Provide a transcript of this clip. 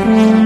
Mm-hmm.